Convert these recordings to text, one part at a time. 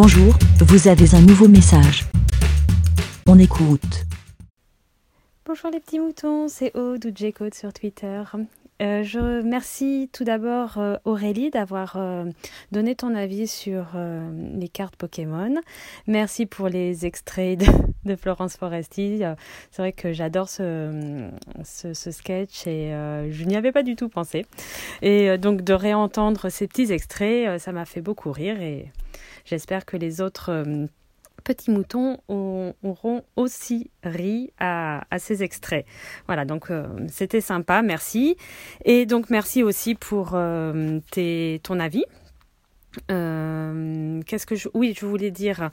Bonjour, vous avez un nouveau message. On écoute. Bonjour les petits moutons, c'est Aude ou J-Code sur Twitter. Euh, je remercie tout d'abord euh, Aurélie d'avoir euh, donné ton avis sur les cartes Pokémon. Merci pour les extraits de, Florence Foresti. C'est vrai que j'adore ce, ce, sketch et je n'y avais pas du tout pensé. Et donc de réentendre ces petits extraits, ça m'a fait beaucoup rire et j'espère que les autres petits moutons auront aussi ri à, ces extraits. Voilà, donc euh, c'était sympa, merci. Et donc merci aussi pour euh, ton avis. Euh, qu'est-ce que je... Oui, je voulais dire...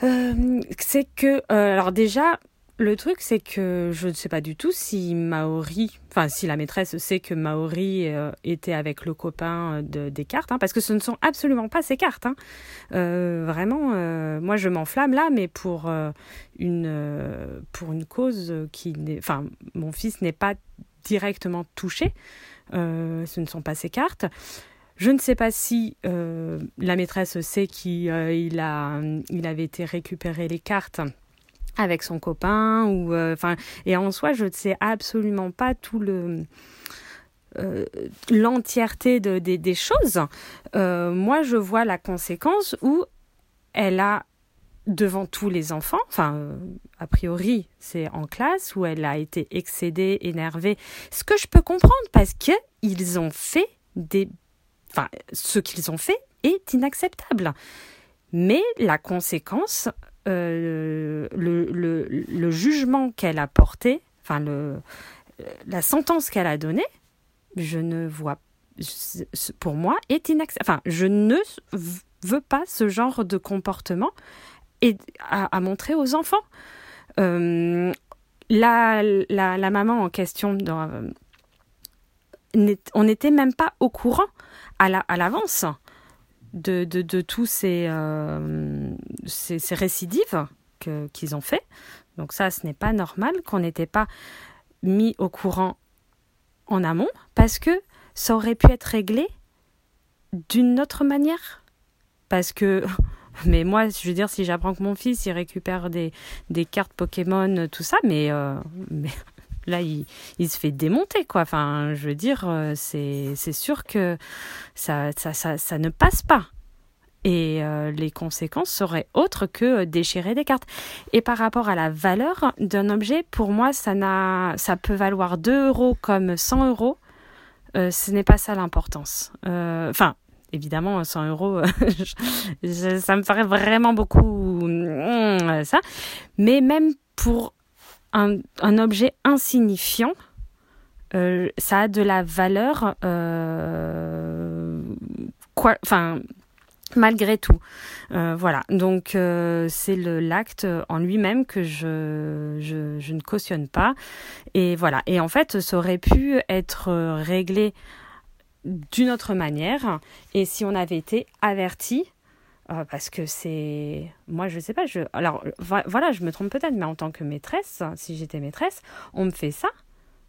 c'est que... alors déjà, le truc, c'est que je ne sais pas du tout si Maori, enfin si la maîtresse sait que Maori euh, était avec le copain de, des cartes, hein, parce que ce ne sont absolument pas ses cartes. Hein. Euh, vraiment, euh, moi je m'enflamme là, mais pour une pour une cause qui enfin mon fils n'est pas directement touché. ce ne sont pas ses cartes. Je ne sais pas si la maîtresse sait qu'il a il avait été récupérer les cartes avec son copain ou euh, enfin et en soi je ne sais absolument pas tout le euh, l'entièreté de, des choses. Euh, moi je vois la conséquence où elle a devant tous les enfants enfin a priori c'est en classe où elle a été excédée énervée. Ce que je peux comprendre parce que ils ont fait des enfin ce qu'ils ont fait est inacceptable. Mais la conséquence euh, le, le, jugement qu'elle a porté, enfin le, la sentence qu'elle a donnée, je ne vois, pour moi, est inacceptable. Enfin, je ne veux pas ce genre de comportement et à, montrer aux enfants. Euh, la, maman en question, dans, on n'était même pas au courant à l'avance. La, de, de, de tous ces, euh, ces, récidives qu'ils ont fait. Donc ça, ce n'est pas normal qu'on n'était pas mis au courant en amont parce que ça aurait pu être réglé d'une autre manière. Parce que, mais moi, je veux dire, si j'apprends que mon fils, il récupère des, des cartes Pokémon, tout ça, mais, euh, mais là, il, se fait démonter, quoi. Enfin, je veux dire, euh, c'est sûr que ça, ça, ça, ça, ne passe pas. Et euh, les conséquences seraient autres que déchirer des cartes. Et par rapport à la valeur d'un objet, pour moi, ça, peut valoir 2 euros comme 100 euros. Euh, ce n'est pas ça l'importance. Enfin, évidemment, 100 euros, ça me ferait vraiment beaucoup mmh, ça. Mais même pour un, objet insignifiant, euh, ça a de la valeur, euh, quoi, enfin, malgré tout. Euh, voilà, donc c'est l'acte en lui-même que je, ne cautionne pas. Et voilà, et en fait, ça aurait pu être réglé d'une autre manière. Et si on avait été averti euh, parce que c'est moi je sais pas je alors voilà je me trompe peut-être mais en tant que maîtresse si j'étais maîtresse on me fait ça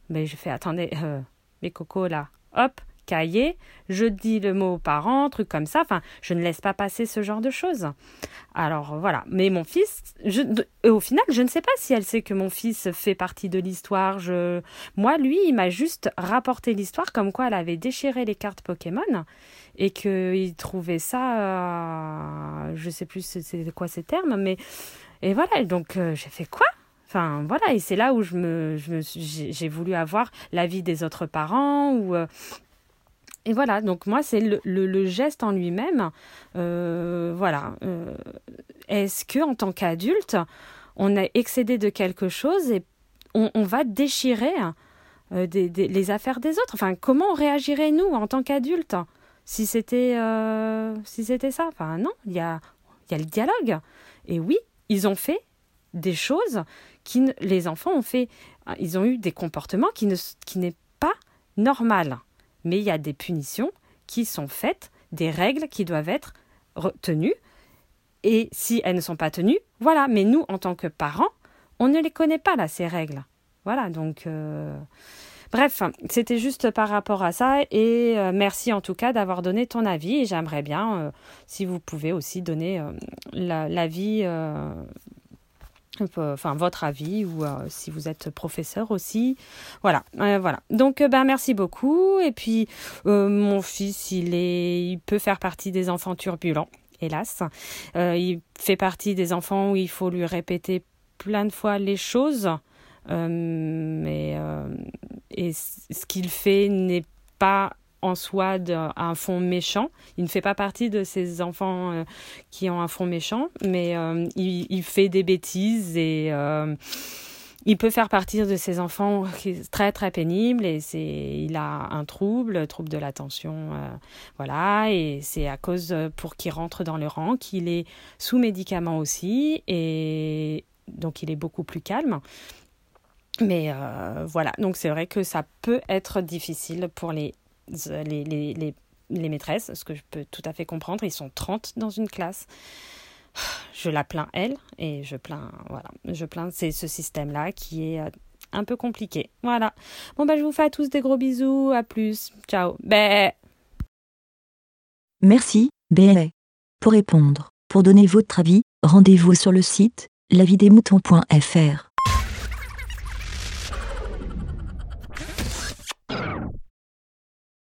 mais je fais attendez euh, mes cocos là hop cahier, je dis le mot aux parents, truc comme ça. Enfin, je ne laisse pas passer ce genre de choses. Alors voilà. Mais mon fils, je, au final, je ne sais pas si elle sait que mon fils fait partie de l'histoire. Je, moi, lui, il m'a juste rapporté l'histoire comme quoi elle avait déchiré les cartes Pokémon et qu'il trouvait ça, euh, je sais plus c'est quoi ces termes, mais et voilà. Donc euh, j'ai fait quoi? Enfin voilà, et c'est là où je me, j'ai voulu avoir l'avis des autres parents ou euh, et voilà, donc moi, c'est le, le, geste en lui-même. Euh, voilà. Est-ce que en tant qu'adulte, on a excédé de quelque chose et on, va déchirer des, des, les affaires des autres? Enfin, comment on réagirait, nous, en tant qu'adultes, si c'était si c'était ça Enfin, non, il y a, y a le dialogue. Et oui, ils ont fait des choses qui... Les enfants ont fait... Ils ont eu des comportements qui ne qui n'est pas normal mais il y a des punitions qui sont faites, des règles qui doivent être tenues. Et si elles ne sont pas tenues, voilà. Mais nous, en tant que parents, on ne les connaît pas, là, ces règles. Voilà, donc... Euh, Bref, c'était juste par rapport à ça et merci en tout cas d'avoir donné ton avis j'aimerais bien, si vous pouvez aussi donner l'avis enfin votre avis ou euh, si vous êtes professeur aussi. Voilà euh, voilà. Donc ben merci beaucoup et puis mon fils il est il peut faire partie des enfants turbulents hélas. Il fait partie des enfants où il faut lui répéter plein de fois les choses mais et ce qu'il fait n'est pas en soi un fond méchant. Il ne fait pas partie de ces enfants euh, qui ont un fond méchant, mais euh, il, fait des bêtises et euh, il peut faire partie de ces enfants très très pénible et c'est il a un trouble, trouble de l'attention, voilà et c'est à cause pour qu'il rentre dans le rang qu'il est sous médicaments aussi et donc il est beaucoup plus calme. Mais voilà, donc c'est vrai que ça peut être difficile pour les les, les, les, les maîtresses, ce que je peux tout à fait comprendre. Ils sont 30 dans une classe. Je la plains elle et je plains voilà, je plains c'est ce système là qui est euh, un peu compliqué. Voilà. Bon bah je vous fais à tous des gros bisous, à plus. Ciao. Bé. Merci, Bé. Pour répondre, pour donner votre avis, rendez-vous sur le site lavidemouton.fr.